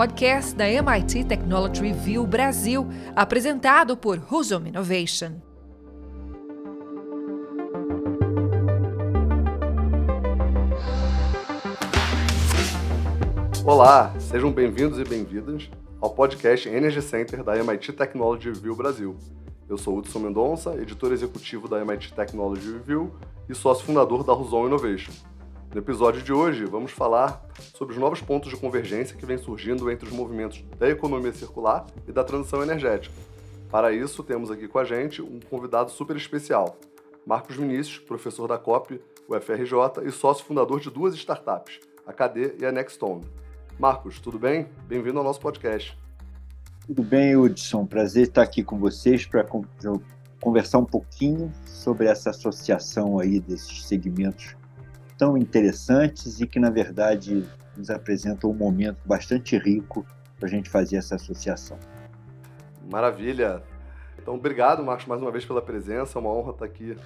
podcast da MIT Technology Review Brasil, apresentado por Husum Innovation. Olá, sejam bem-vindos e bem-vindas ao podcast Energy Center da MIT Technology Review Brasil. Eu sou Hudson Mendonça, editor executivo da MIT Technology Review e sócio fundador da Husum Innovation. No episódio de hoje, vamos falar sobre os novos pontos de convergência que vêm surgindo entre os movimentos da economia circular e da transição energética. Para isso, temos aqui com a gente um convidado super especial, Marcos Vinícius, professor da COP, UFRJ e sócio fundador de duas startups, a KD e a Nextone. Marcos, tudo bem? Bem-vindo ao nosso podcast. Tudo bem, Hudson. Prazer estar aqui com vocês para conversar um pouquinho sobre essa associação aí desses segmentos tão interessantes e que, na verdade, nos apresentam um momento bastante rico para a gente fazer essa associação. Maravilha! Então, obrigado, Marcos, mais uma vez pela presença. É uma honra estar aqui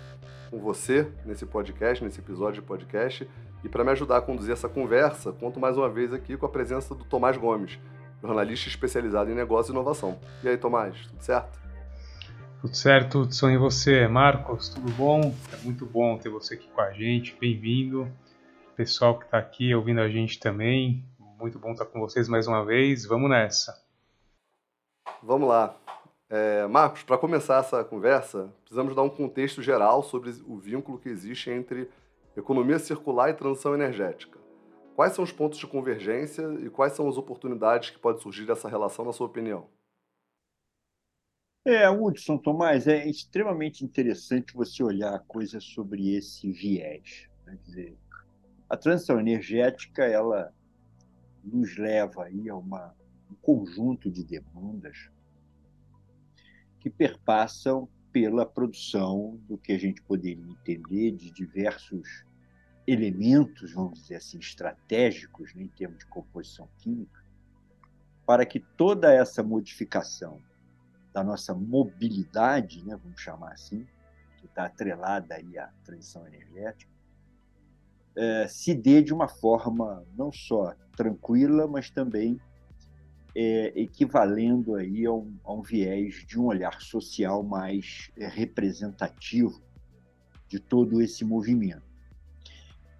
com você nesse podcast, nesse episódio de podcast. E para me ajudar a conduzir essa conversa, conto mais uma vez aqui com a presença do Tomás Gomes, jornalista especializado em negócio e inovação. E aí, Tomás, tudo certo? Tudo certo, Hudson, e você, Marcos, tudo bom? É muito bom ter você aqui com a gente, bem-vindo. Pessoal que está aqui ouvindo a gente também, muito bom estar com vocês mais uma vez, vamos nessa. Vamos lá. É, Marcos, para começar essa conversa, precisamos dar um contexto geral sobre o vínculo que existe entre economia circular e transição energética. Quais são os pontos de convergência e quais são as oportunidades que podem surgir dessa relação, na sua opinião? É, Hudson, Tomás, é extremamente interessante você olhar a coisa sobre esse viés. Né? Quer dizer, a transição energética ela nos leva aí a uma, um conjunto de demandas que perpassam pela produção do que a gente poderia entender de diversos elementos, vamos dizer assim, estratégicos, né, em termos de composição química, para que toda essa modificação da nossa mobilidade, né, vamos chamar assim, que está atrelada aí à transição energética, é, se dê de uma forma não só tranquila, mas também é, equivalendo aí a um, a um, viés de um olhar social mais é, representativo de todo esse movimento.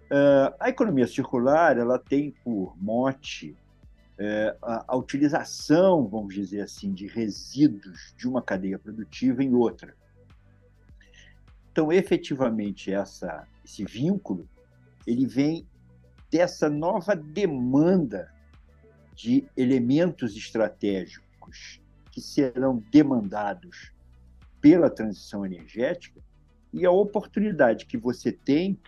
É, a economia circular ela tem por mote é, a, a, utilização, vamos dizer assim, de resíduos de uma cadeia produtiva em outra. Então, efetivamente, essa, esse vínculo ele vem dessa nova demanda de elementos estratégicos que serão demandados pela transição energética e a oportunidade que você tem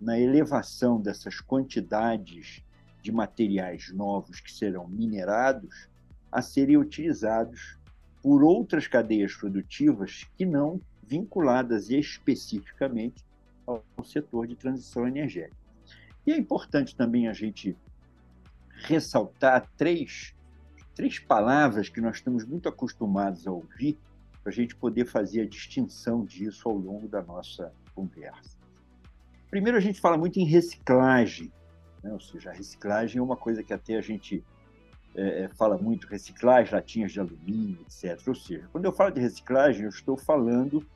na elevação dessas quantidades de materiais novos que serão minerados a serem utilizados por outras cadeias produtivas que não vinculadas especificamente ao setor de transição energética. E é importante também a gente ressaltar três, três palavras que nós estamos muito acostumados a ouvir para a gente poder fazer a distinção disso ao longo da nossa conversa. Primeiro, a gente fala muito em reciclagem, né? Ou seja, a reciclagem é uma coisa que até a gente é, é, fala muito, reciclagem, latinhas de alumínio, etc. Ou seja, quando eu falo de reciclagem, eu estou falando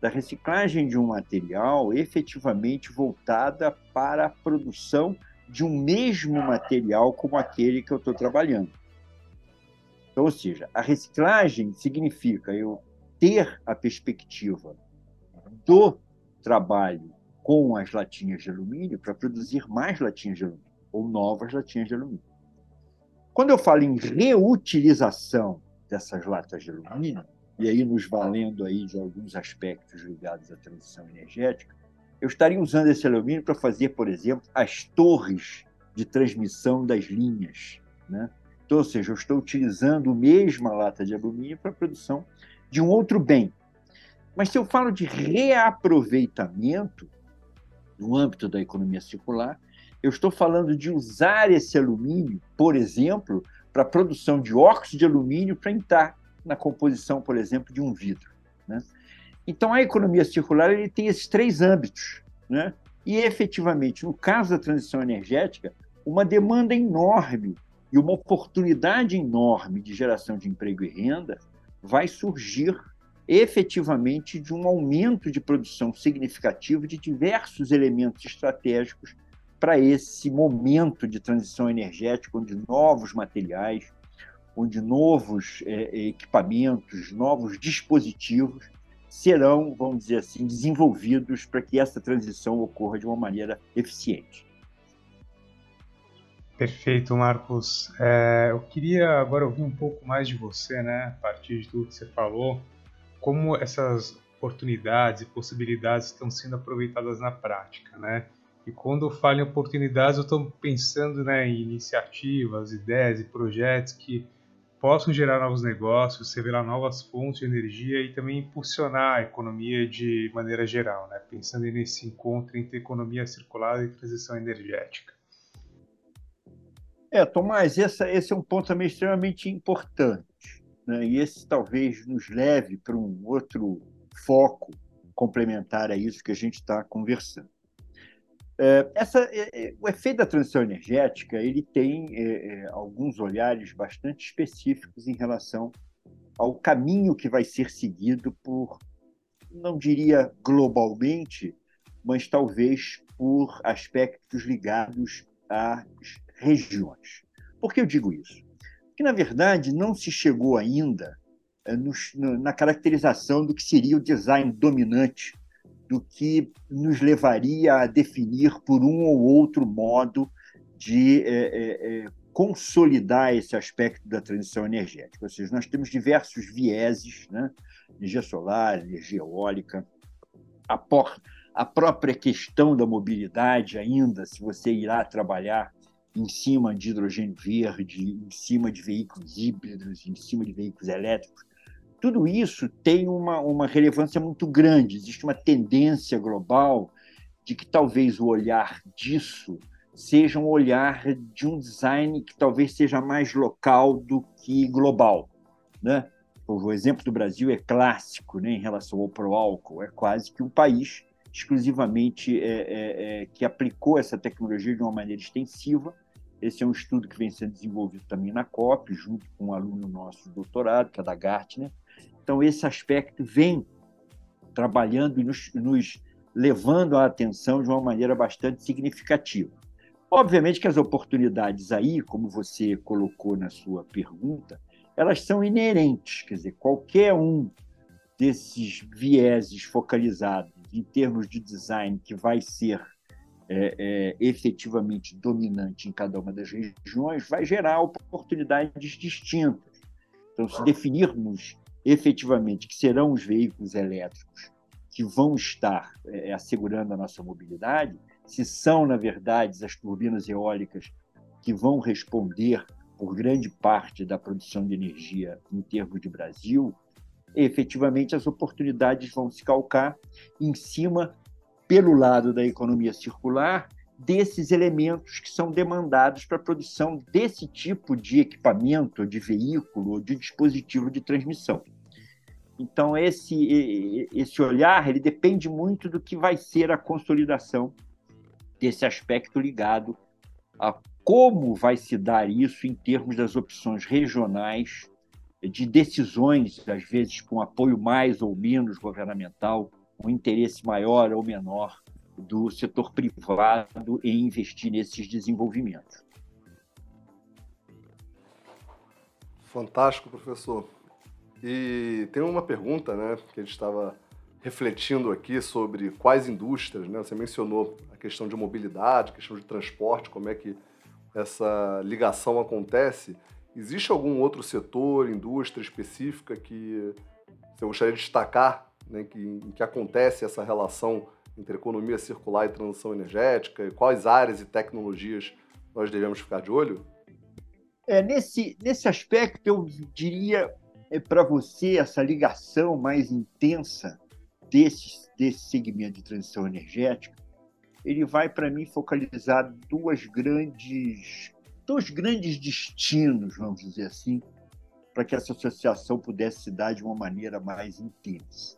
da reciclagem de um material efetivamente voltada para a produção de um mesmo material como aquele que eu estou trabalhando. Então, ou seja, a reciclagem significa eu ter a perspectiva do trabalho com as latinhas de alumínio para produzir mais latinhas de alumínio ou novas latinhas de alumínio. Quando eu falo em reutilização dessas latas de alumínio, e aí nos valendo aí de alguns aspectos ligados à transição energética, eu estaria usando esse alumínio para fazer, por exemplo, as torres de transmissão das linhas. Né? Então, ou seja, eu estou utilizando a mesma lata de alumínio para a produção de um outro bem. Mas se eu falo de reaproveitamento, no âmbito da economia circular, eu estou falando de usar esse alumínio, por exemplo, para a produção de óxido de alumínio para entrar na composição, por exemplo, de um vidro. Né? Então, a economia circular ele tem esses três âmbitos. Né? E, efetivamente, no caso da transição energética, uma demanda enorme E uma oportunidade enorme de geração de emprego e renda vai surgir efetivamente de um aumento de produção significativo de diversos elementos estratégicos para esse momento de transição energética, onde novos materiais, onde novos é, equipamentos, novos dispositivos serão, vamos dizer assim, desenvolvidos para que essa transição ocorra de uma maneira eficiente. Perfeito, Marcos. É, eu queria agora ouvir um pouco mais de você, né, a partir de tudo que você falou, como essas oportunidades e possibilidades estão sendo aproveitadas na prática, né? E quando eu falo em oportunidades, eu estou pensando né, em iniciativas, ideias e projetos que possam gerar novos negócios, revelar novas fontes de energia e também impulsionar a economia de maneira geral, né? pensando nesse encontro entre economia circular e transição energética. É, Tomás, essa, esse é um ponto também extremamente importante. Né? E esse talvez nos leve para um outro foco complementar a isso que a gente está conversando. É, essa, é, é, o efeito da transição energética ele tem é, alguns olhares bastante específicos em relação ao caminho que vai ser seguido por, não diria globalmente, mas talvez por aspectos ligados às regiões. Por que eu digo isso? Porque, na verdade, não se chegou ainda eh, na caracterização do que seria o design dominante, do que nos levaria a definir por um ou outro modo de é, é, consolidar esse aspecto da transição energética. Ou seja, nós temos diversos vieses, né? energia solar, energia eólica, a, por, a própria questão da mobilidade ainda, se você irá trabalhar em cima de hidrogênio verde, em cima de veículos híbridos, em cima de veículos elétricos. Tudo isso tem uma, uma relevância muito grande. Existe uma tendência global de que talvez o olhar disso seja um olhar de um design que talvez seja mais local do que global. Né? O exemplo do Brasil é clássico né, em relação ao pro-álcool. É quase que um país exclusivamente é, é, é, que aplicou essa tecnologia de uma maneira extensiva esse é um estudo que vem sendo desenvolvido também na COP, junto com um aluno nosso de doutorado, que é da Gartner. Então, esse aspecto vem trabalhando e nos, nos levando a atenção de uma maneira bastante significativa. Obviamente que as oportunidades aí, como você colocou na sua pergunta, elas são inerentes, quer dizer, qualquer um desses vieses focalizados em termos de design que vai ser é, é, efetivamente dominante em cada uma das regiões, vai gerar oportunidades distintas. Então, se definirmos efetivamente que serão os veículos elétricos que vão estar é, assegurando a nossa mobilidade, se são, na verdade, as turbinas eólicas que vão responder por grande parte da produção de energia em termos de Brasil, efetivamente as oportunidades vão se calcar em cima pelo lado da economia circular, desses elementos que são demandados para a produção desse tipo de equipamento, de veículo de dispositivo de transmissão. Então, esse, esse olhar ele depende muito do que vai ser a consolidação desse aspecto ligado a como vai se dar isso em termos das opções regionais, de decisões, às vezes com apoio mais ou menos governamental, um interesse maior ou menor do setor privado em investir nesses desenvolvimentos. Fantástico, professor. E tem uma pergunta, né, que a gente estava refletindo aqui sobre quais indústrias, né? Você mencionou a questão de mobilidade, a questão de transporte, como é que essa ligação acontece. Existe algum outro setor, indústria específica que você gostaria de destacar né, que, em que acontece essa relação entre economia circular e transição energética? E quais áreas e tecnologias nós devemos ficar de olho? É, nesse, nesse aspecto, eu diria é, para você essa ligação mais intensa desse, desse segmento de transição energética, ele vai, para mim, focalizar duas grandes, dois grandes destinos, vamos dizer assim, para que essa associação pudesse se dar de uma maneira mais intensa.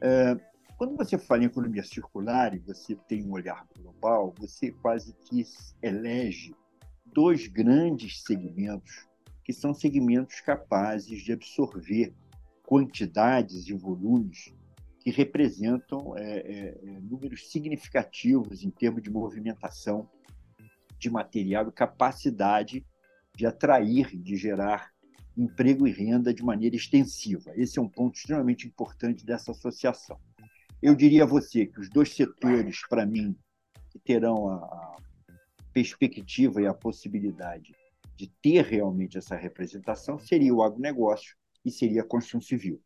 É, quando você fala em economia circular e você tem um olhar global, você quase que elege dois grandes segmentos que são segmentos capazes de absorver quantidades e volumes que representam é, é, é, números significativos em termos de movimentação de material e capacidade de atrair, de gerar emprego e renda de maneira extensiva. Esse é um ponto extremamente importante dessa associação. Eu diria a você que os dois setores, para mim, que terão a perspectiva e a possibilidade de ter realmente essa representação seria o agronegócio e seria a construção civil.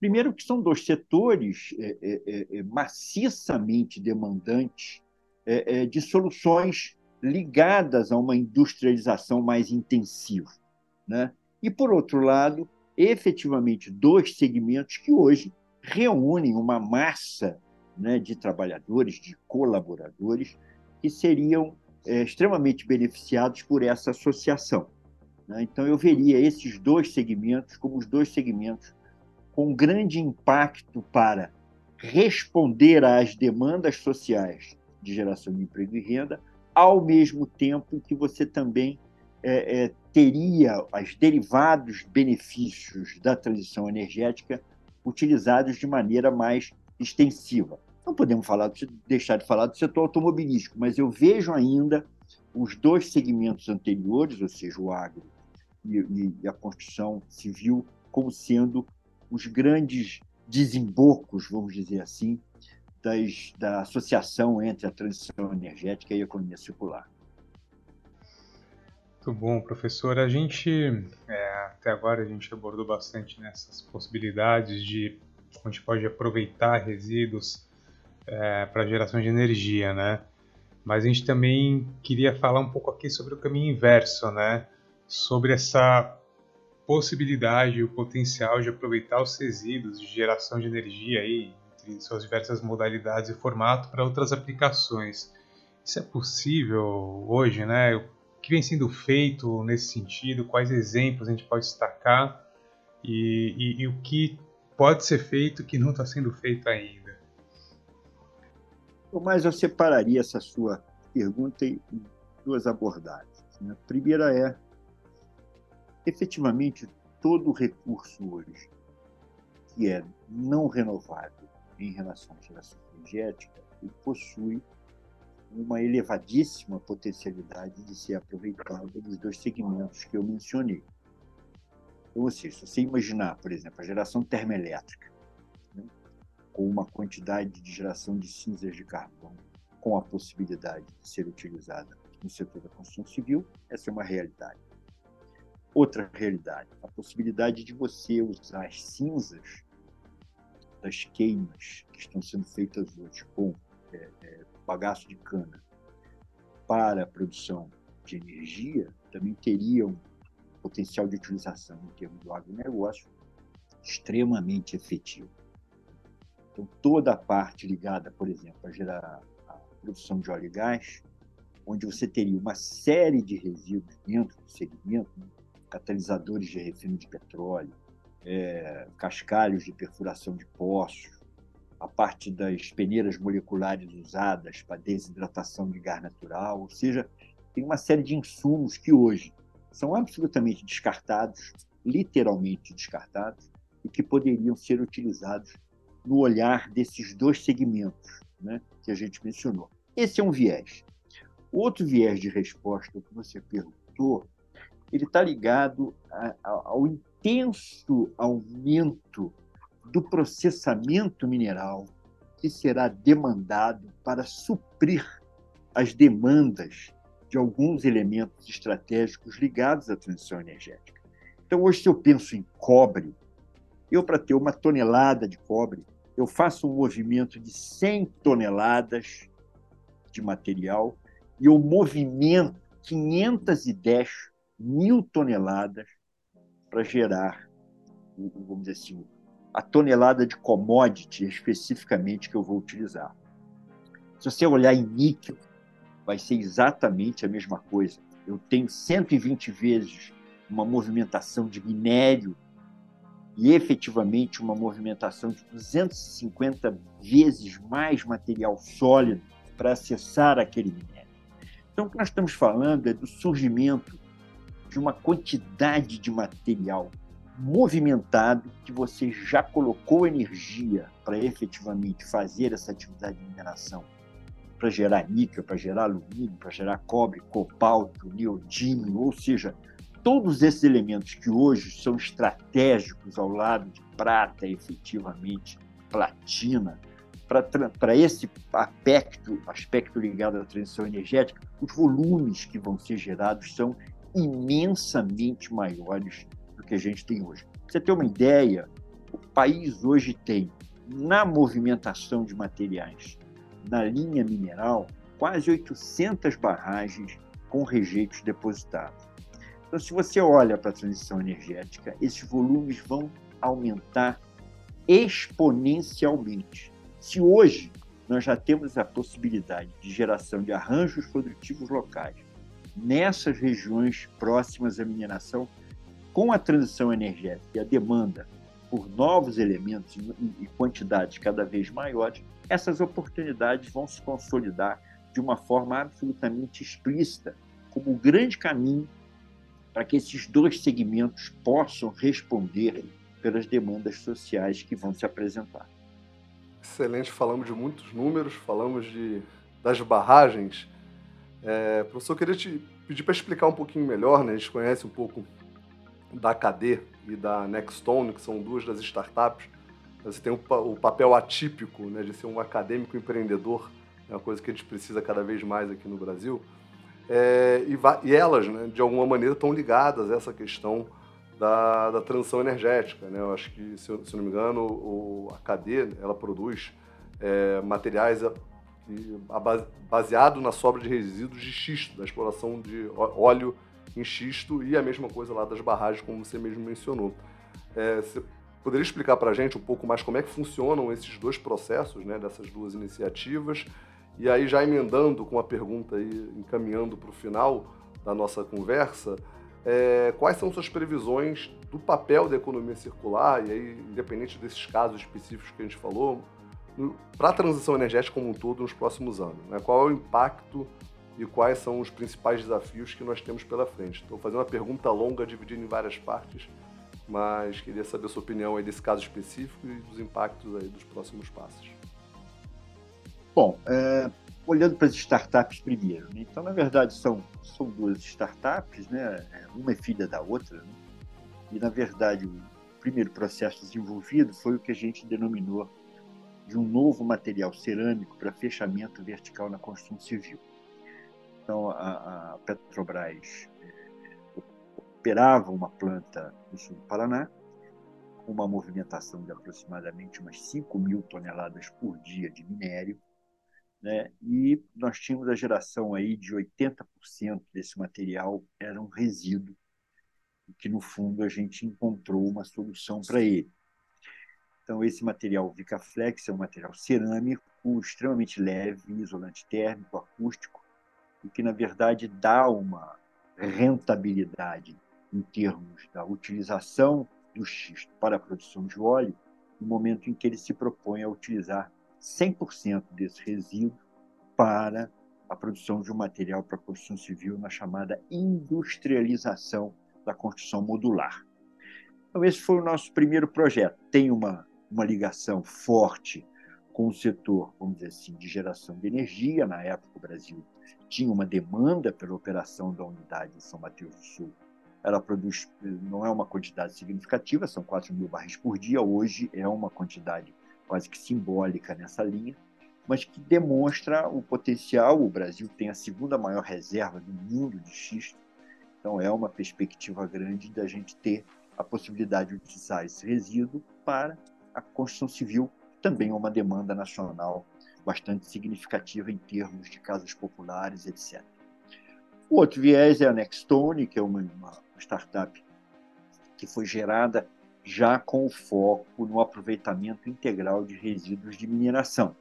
Primeiro, que são dois setores é, é, é, é maciçamente demandantes é, é, de soluções ligadas a uma industrialização mais intensiva. Né? E, por outro lado, efetivamente, dois segmentos que hoje reúnem uma massa né, de trabalhadores, de colaboradores, que seriam é, extremamente beneficiados por essa associação. Né? Então, eu veria esses dois segmentos como os dois segmentos com grande impacto para responder às demandas sociais de geração de emprego e renda, ao mesmo tempo que você também é, é, teria os derivados benefícios da transição energética utilizados de maneira mais extensiva. Não podemos falar, deixar de falar do setor automobilístico, mas eu vejo ainda os dois segmentos anteriores, ou seja, o agro e, e a construção civil, como sendo os grandes desembocos, vamos dizer assim, das, da associação entre a transição energética e a economia circular. Muito bom, professor. A gente, é, até agora, a gente abordou bastante nessas possibilidades de a gente pode aproveitar resíduos é, para geração de energia, né? Mas a gente também queria falar um pouco aqui sobre o caminho inverso, né? Sobre essa possibilidade, o potencial de aproveitar os resíduos de geração de energia aí, entre suas diversas modalidades e formato para outras aplicações. Isso é possível hoje, né? Que vem sendo feito nesse sentido? Quais exemplos a gente pode destacar? E, e, e o que pode ser feito que não está sendo feito ainda? Mas eu separaria essa sua pergunta em duas abordagens. Né? A primeira é, efetivamente, todo recurso hoje que é não renovável em relação à geração energética, ele possui uma elevadíssima potencialidade de ser aproveitado nos dois segmentos que eu mencionei. Então, seja, se você imaginar, por exemplo, a geração termoelétrica, com uma quantidade de geração de cinzas de carvão com a possibilidade de ser utilizada no setor da construção civil, essa é uma realidade. Outra realidade, a possibilidade de você usar as cinzas das queimas que estão sendo feitas hoje com é, é, bagaço de cana para a produção de energia também teria um potencial de utilização em termos do agronegócio extremamente efetivo. Então, toda a parte ligada, por exemplo, a gerar a produção de óleo e gás, onde você teria uma série de resíduos dentro do segmento, né? catalisadores de refino de petróleo, é, cascalhos de perfuração de poços, a parte das peneiras moleculares usadas para desidratação de gás natural, ou seja, tem uma série de insumos que hoje são absolutamente descartados, literalmente descartados, e que poderiam ser utilizados no olhar desses dois segmentos né, que a gente mencionou. Esse é um viés. O outro viés de resposta que você perguntou, ele está ligado a, a, ao intenso aumento do processamento mineral que será demandado para suprir as demandas de alguns elementos estratégicos ligados à transição energética. Então, hoje, se eu penso em cobre, eu, para ter uma tonelada de cobre, eu faço um movimento de 100 toneladas de material e eu movimento 510 mil toneladas para gerar, vamos dizer assim, a tonelada de commodity especificamente que eu vou utilizar. Se você olhar em níquel, vai ser exatamente a mesma coisa. Eu tenho 120 vezes uma movimentação de minério e efetivamente uma movimentação de 250 vezes mais material sólido para acessar aquele minério. Então, o que nós estamos falando é do surgimento de uma quantidade de material movimentado que você já colocou energia para efetivamente fazer essa atividade de mineração, para gerar níquel, para gerar alumínio, para gerar cobre, cobalto, neodímio, ou seja, todos esses elementos que hoje são estratégicos ao lado de prata, efetivamente, platina, para esse aspecto, aspecto ligado à transição energética, os volumes que vão ser gerados são imensamente maiores que a gente tem hoje. Pra você ter uma ideia, o país hoje tem, na movimentação de materiais, na linha mineral, quase 800 barragens com rejeitos depositados. Então, se você olha para a transição energética, esses volumes vão aumentar exponencialmente. Se hoje nós já temos a possibilidade de geração de arranjos produtivos locais nessas regiões próximas à mineração, com a transição energética e a demanda por novos elementos e quantidades cada vez maiores, essas oportunidades vão se consolidar de uma forma absolutamente explícita como o grande caminho para que esses dois segmentos possam responder pelas demandas sociais que vão se apresentar. Excelente, falamos de muitos números, falamos de, das barragens. É, professor, eu queria te pedir para explicar um pouquinho melhor, né? a gente conhece um pouco da KD e da Nextone, que são duas das startups. Você tem o, papel atípico né, de ser um acadêmico empreendedor, é uma coisa que a gente precisa cada vez mais aqui no Brasil. É, e, e, elas, né, de alguma maneira, estão ligadas a essa questão da, da transição energética. Né? Eu acho que, se, se não me engano, o, a KD ela produz é, materiais que, baseado na sobra de resíduos de xisto, da exploração de óleo em xisto e a mesma coisa lá das barragens, como você mesmo mencionou. É, você poderia explicar para a gente um pouco mais como é que funcionam esses dois processos, né, dessas duas iniciativas? E aí, já emendando com a pergunta e encaminhando para o final da nossa conversa, é, quais são suas previsões do papel da economia circular, e aí, independente desses casos específicos que a gente falou, para a transição energética como um todo nos próximos anos? Né? Qual é o impacto e quais são os principais desafios que nós temos pela frente? Estou fazendo uma pergunta longa, dividida em várias partes, mas queria saber a sua opinião aí desse caso específico e dos impactos aí dos próximos passos. Bom, é, olhando para as startups primeiro, né? então na verdade são, são duas startups, né? uma é filha da outra, né? e na verdade o primeiro processo desenvolvido foi o que a gente denominou de um novo material cerâmico para fechamento vertical na construção civil. Então, a, a Petrobras é, operava uma planta no sul do Paraná, com uma movimentação de aproximadamente umas 5 mil toneladas por dia de minério, né? e nós tínhamos a geração aí de 80% desse material era um resíduo, que no fundo a gente encontrou uma solução para ele. Então, esse material Vicaflex é um material cerâmico, extremamente leve, isolante térmico, acústico, e que, na verdade, dá uma rentabilidade em termos da utilização do xisto para a produção de óleo, no momento em que ele se propõe a utilizar 100% desse resíduo para a produção de um material para a construção civil na chamada industrialização da construção modular. Então, esse foi o nosso primeiro projeto. Tem uma uma ligação forte com o setor, vamos dizer assim, de geração de energia. Na época, o Brasil tinha uma demanda pela operação da unidade em São Mateus do Sul. Ela produz, não é uma quantidade significativa, são 4 mil barris por dia. Hoje é uma quantidade quase que simbólica nessa linha, mas que demonstra o potencial. O Brasil tem a segunda maior reserva do mundo de xisto, então é uma perspectiva grande da gente ter a possibilidade de utilizar esse resíduo para a construção civil também é uma demanda nacional bastante significativa em termos de casas populares, etc. O outro viés é a Nextone, que é uma, uma startup que foi gerada já com foco no aproveitamento integral de resíduos de mineração.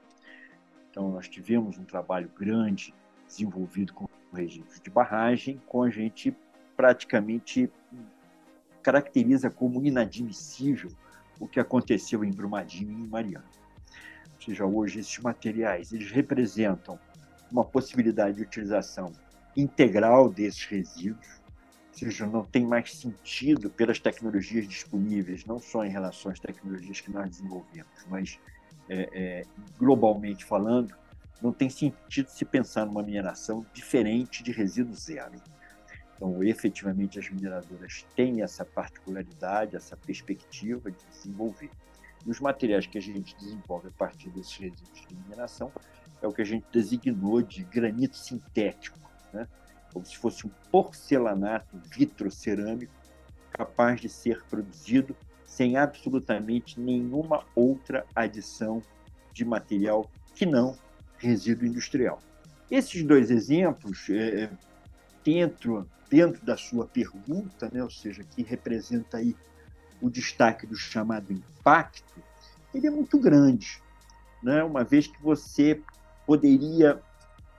Então, nós tivemos um trabalho grande desenvolvido com resíduos de barragem, com a gente praticamente caracteriza como inadmissível o que aconteceu em Brumadinho e em Mariana. Ou seja, hoje esses materiais eles representam uma possibilidade de utilização integral desses resíduos, ou seja, não tem mais sentido pelas tecnologias disponíveis, não só em relação às tecnologias que nós desenvolvemos, mas é, é, globalmente falando, não tem sentido se pensar numa mineração diferente de resíduo zero. Então, efetivamente, as mineradoras têm essa particularidade, essa perspectiva de desenvolver. E os materiais que a gente desenvolve a partir desses resíduos de mineração é o que a gente designou de granito sintético, né? como se fosse um porcelanato vitrocerâmico capaz de ser produzido sem absolutamente nenhuma outra adição de material que não resíduo industrial. Esses dois exemplos, é, dentro, dentro da sua pergunta, né, ou seja, que representa aí o destaque do chamado impacto, ele é muito grande, né? uma vez que você poderia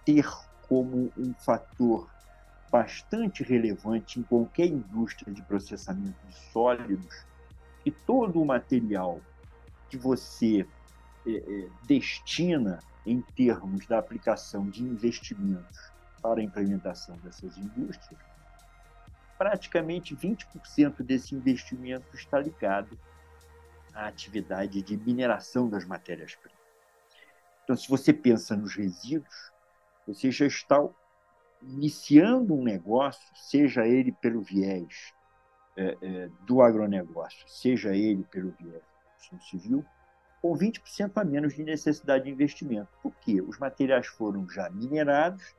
ter como um fator bastante relevante em qualquer indústria de processamento de sólidos e todo o material que você é, destina em termos da aplicação de investimentos para a implementação dessas indústrias, praticamente 20% desse investimento está ligado à atividade de mineração das matérias-primas. Então, se você pensa nos resíduos, você já está iniciando um negócio, seja ele pelo viés é, é, do agronegócio, seja ele pelo viés da civil, com 20% a menos de necessidade de investimento. Por quê? Os materiais foram já minerados,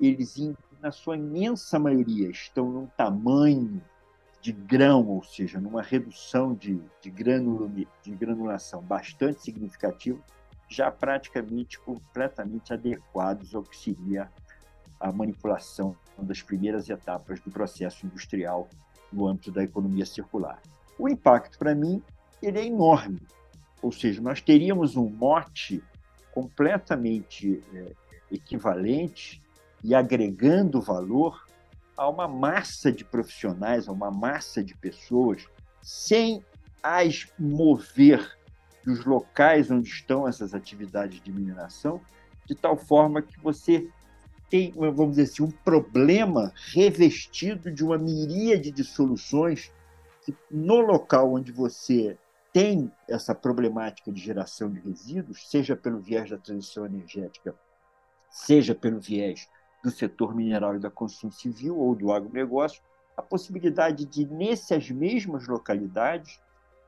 eles, na sua imensa maioria, estão num tamanho de grão, ou seja, numa redução de, de, granul, de granulação bastante significativa, já praticamente completamente adequados ao que seria a manipulação das primeiras etapas do processo industrial no âmbito da economia circular. O impacto, para mim, ele é enorme. Ou seja, nós teríamos um mote completamente é, equivalente e agregando valor a uma massa de profissionais, a uma massa de pessoas, sem as mover dos locais onde estão essas atividades de mineração, de tal forma que você tem, vamos dizer assim, um problema revestido de uma miríade de soluções que, no local onde você tem essa problemática de geração de resíduos, seja pelo viés da transição energética, seja pelo viés do setor mineral e da construção civil ou do agronegócio, a possibilidade de, nessas mesmas localidades,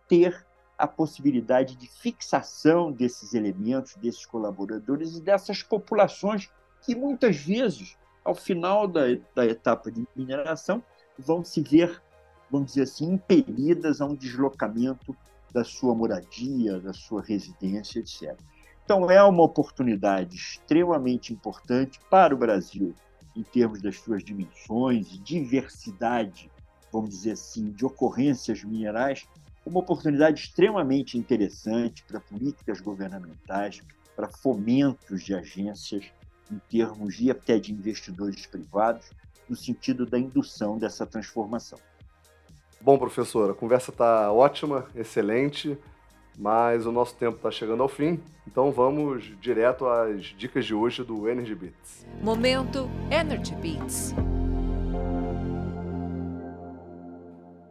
ter a possibilidade de fixação desses elementos, desses colaboradores e dessas populações que muitas vezes, ao final da, da etapa de mineração, vão se ver, vamos dizer assim, impelidas a um deslocamento da sua moradia, da sua residência, etc. Então, é uma oportunidade extremamente importante para o Brasil, em termos das suas dimensões diversidade, vamos dizer assim, de ocorrências minerais, uma oportunidade extremamente interessante para políticas governamentais, para fomentos de agências, em termos de até de investidores privados, no sentido da indução dessa transformação. Bom, professor, a conversa está ótima, excelente, mas o nosso tempo está chegando ao fim, então vamos direto às dicas de hoje do Energy Beats. Momento Energy Beats.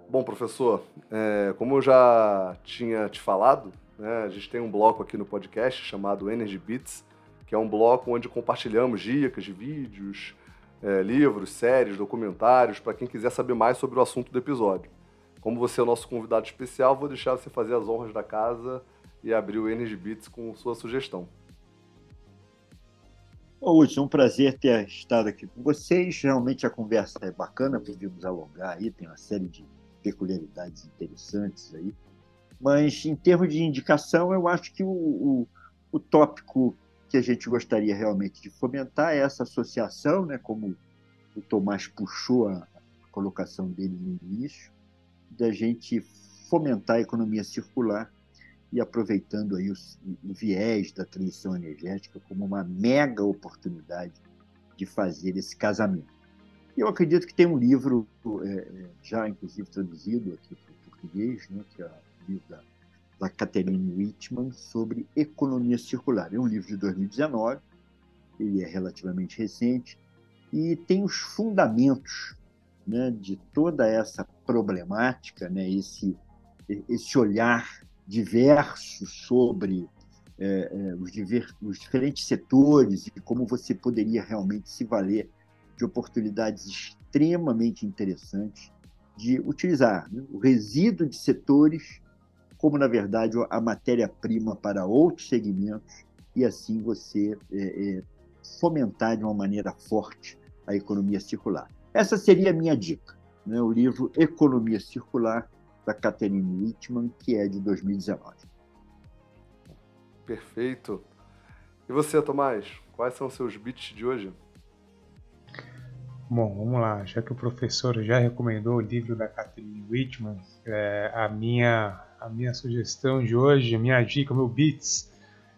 Bom, professor, é, como eu já tinha te falado, né, a gente tem um bloco aqui no podcast chamado Energy Beats, que é um bloco onde compartilhamos dicas de vídeos, é, livros, séries, documentários, para quem quiser saber mais sobre o assunto do episódio. Como você é o nosso convidado especial, vou deixar você fazer as honras da casa e abrir o Energy Beats com sua sugestão. Ô, Hudson, é um prazer ter estado aqui com vocês. Realmente a conversa é bacana, podemos alongar aí, tem uma série de peculiaridades interessantes aí. Mas, em termos de indicação, eu acho que o, o, o tópico que a gente gostaria realmente de fomentar é essa associação, né, como o Tomás puxou a colocação dele no início, da gente fomentar a economia circular e aproveitando aí o, o viés da transição energética como uma mega oportunidade de fazer esse casamento. Eu acredito que tem um livro é, já, inclusive, traduzido aqui para o português, né, que é o livro da, da Catherine Whitman sobre economia circular. É um livro de 2019, ele é relativamente recente, e tem os fundamentos né, de toda essa problemática, né, esse, esse olhar diverso sobre é, é, os, os diferentes setores e como você poderia realmente se valer de oportunidades extremamente interessantes de utilizar né, o resíduo de setores como, na verdade, a matéria-prima para outros segmentos e assim você é, é, fomentar de uma maneira forte a economia circular. Essa seria a minha dica, né? o livro Economia Circular, da Catherine Whitman, que é de 2019. Perfeito. E você, Tomás, quais são os seus bits de hoje? Bom, vamos lá. Já que o professor já recomendou o livro da Catherine Whitman, é, a, minha, a minha sugestão de hoje, a minha dica, o meu bits,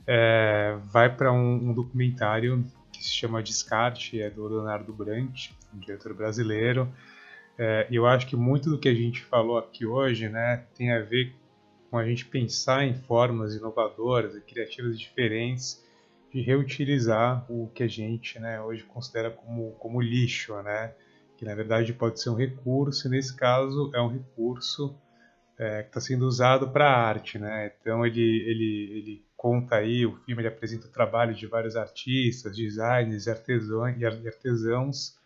é, vai para um, um, documentário que se chama Descarte, é do Leonardo Brandt, um diretor brasileiro. É, eu acho que muito do que a gente falou aqui hoje né, tem a ver com a gente pensar em formas inovadoras e criativas diferentes de reutilizar o que a gente né, hoje considera como, como lixo, né? que na verdade pode ser um recurso, e nesse caso é um recurso é, que está sendo usado para arte. Né? Então ele, ele, ele conta aí, o filme ele apresenta o trabalho de vários artistas, designers artesãos, e artesãos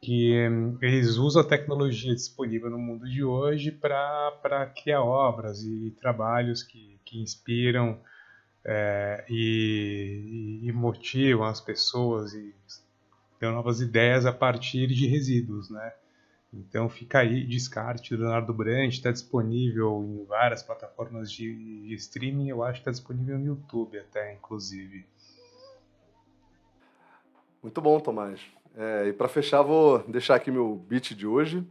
que hum, eles usam a tecnologia disponível no mundo de hoje para criar obras e, trabalhos que, que inspiram é, e, e, motivam as pessoas e dão novas ideias a partir de resíduos, né? Então fica aí, descarte do Leonardo Brandt, está disponível em várias plataformas de, streaming, eu acho que está disponível no YouTube até, inclusive. Muito bom, Tomás. É, e para fechar, vou deixar aqui meu beat de hoje.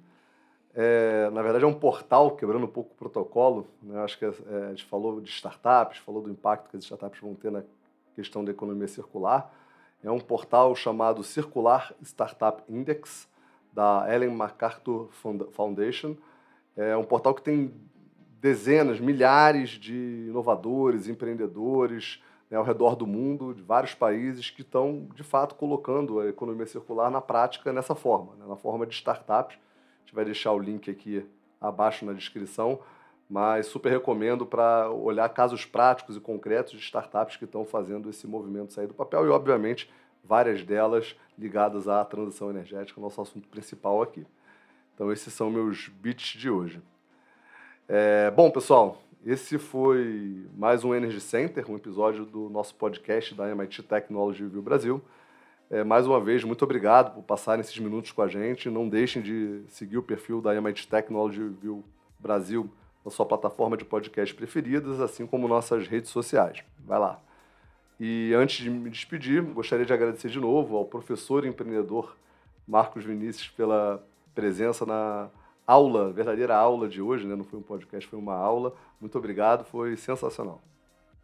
É, na verdade, é um portal, quebrando um pouco o protocolo. Né? Acho que é, a gente falou de startups, falou do impacto que as startups vão ter na questão da economia circular. É um portal chamado Circular Startup Index, da Ellen MacArthur Foundation. É um portal que tem dezenas, milhares de inovadores, empreendedores, né, ao redor do mundo, de vários países que estão, de fato, colocando a economia circular na prática nessa forma, né, na forma de startups. A gente vai deixar o link aqui abaixo na descrição, mas super recomendo para olhar casos práticos e concretos de startups que estão fazendo esse movimento sair do papel e, obviamente, várias delas ligadas à transição energética, nosso assunto principal aqui. Então, esses são meus bits de hoje. É, bom, pessoal, esse foi mais um Energy Center, um episódio do nosso podcast da MIT Technology Review Brasil. É, mais uma vez, muito obrigado por passarem esses minutos com a gente. Não deixem de seguir o perfil da MIT Technology Review Brasil na sua plataforma de podcast preferidas, assim como nossas redes sociais. Vai lá. E antes de me despedir, gostaria de agradecer de novo ao professor e empreendedor Marcos Vinícius pela presença na aula, verdadeira aula de hoje, né? não foi um podcast, foi uma aula. Muito obrigado, foi sensacional.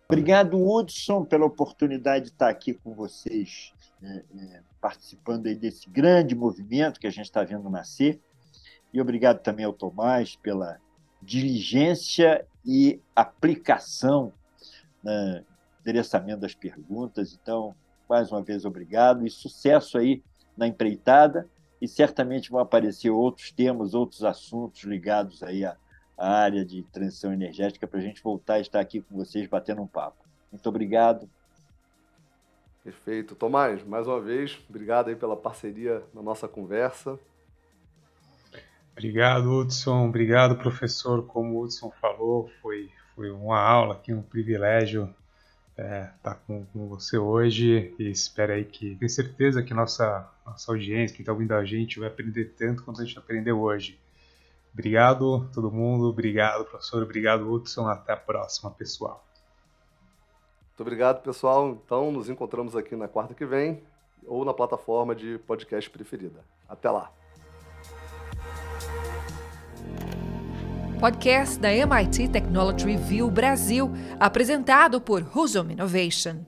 Obrigado, Hudson, pela oportunidade de estar aqui com vocês, é, é, participando aí desse grande movimento que a gente está vendo nascer. E obrigado também ao Tomás pela diligência e aplicação né, endereçamento das perguntas. Então, mais uma vez, obrigado e sucesso aí na empreitada e certamente vão aparecer outros temas, outros assuntos ligados aí à, à área de transição energética para a gente voltar a estar aqui com vocês batendo um papo. Muito obrigado. Perfeito. Tomás, mais uma vez, obrigado aí pela parceria na nossa conversa. Obrigado, Hudson. Obrigado, professor. Como o Hudson falou, foi, foi uma aula aqui, um privilégio é, tá com, com, você hoje e espero aí que tenho certeza que nossa, nossa audiência, quem está ouvindo a gente, vai aprender tanto quanto a gente aprendeu hoje. Obrigado, todo mundo. Obrigado, professor. Obrigado, Hudson. Até a próxima, pessoal. Muito obrigado, pessoal. Então, nos encontramos aqui na quarta que vem ou na plataforma de podcast preferida. Até lá. Podcast da MIT Technology Review Brasil, apresentado por Husum Innovation.